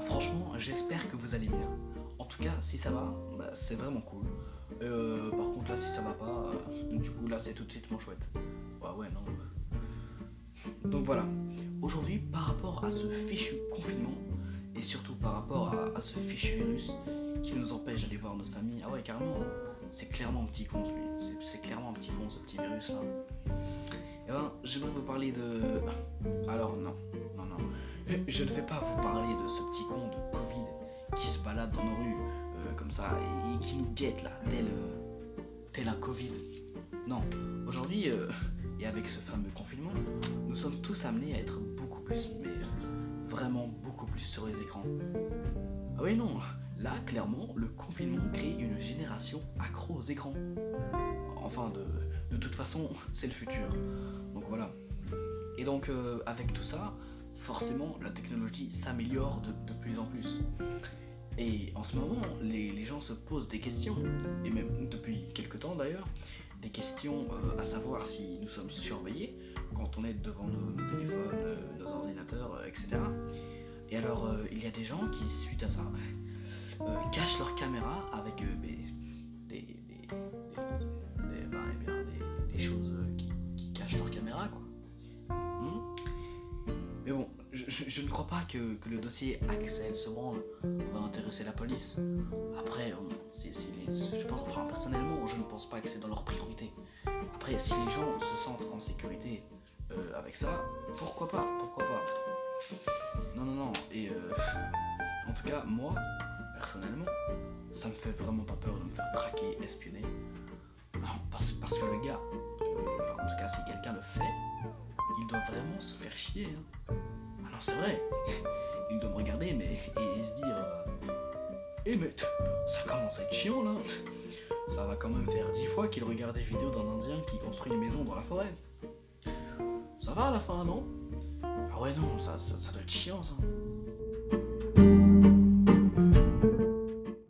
Franchement, j'espère que vous allez bien. En tout cas, si ça va, bah, c'est vraiment cool. Euh, par contre là, si ça va pas, euh, du coup là, c'est tout de suite mon chouette. Ouais, ouais, non. Donc voilà. Aujourd'hui, par rapport à ce fichu confinement et surtout par rapport à, ce fichu virus qui nous empêche d'aller voir notre famille. Ah ouais, carrément. Hein. C'est clairement un petit con, lui. C'est clairement un petit con, ce petit virus là. Et ben, j'aimerais vous parler de. Alors non, Je ne vais pas vous parler de ce petit con de Covid qui se balade dans nos rues euh, comme ça et qui nous guette là, tel, euh, tel un Covid. Non, aujourd'hui, euh, et avec ce fameux confinement, nous sommes tous amenés à être beaucoup plus, mais vraiment beaucoup plus sur les écrans. Ah oui, non, là, clairement, le confinement crée une génération accro aux écrans. Enfin, de, de toute façon, c'est le futur. Donc voilà. Et donc, avec tout ça, forcément, la technologie s'améliore de, plus en plus. Et en ce moment, les, gens se posent des questions, et même depuis quelques temps d'ailleurs, des questions euh, à savoir si nous sommes surveillés quand on est devant nos, téléphones, euh, nos ordinateurs, euh, etc. Et alors, il y a des gens qui, suite à ça, cachent leur caméra avec je, ne crois pas que, le dossier Axel se va intéresser la police. Après, je pense, enfin, personnellement, je ne pense pas que c'est dans leur priorité. Après, si les gens se sentent en sécurité euh, avec ça, pourquoi pas Pourquoi pas Non, non, non. Et euh, en tout cas, moi, personnellement, ça me fait vraiment pas peur de me faire traquer, espionner. parce, parce que le gars, euh, en tout cas, si quelqu'un le fait, il doit vraiment se faire chier. Hein c'est vrai, il doit me regarder mais, et, se dire Eh, mais ça commence à être chiant là Ça va quand même faire dix fois qu'il regarde des vidéos d'un Indien qui construit une maison dans la forêt. Ça va à la fin, non? Ah ouais, non, ça, ça, doit être chiant ça.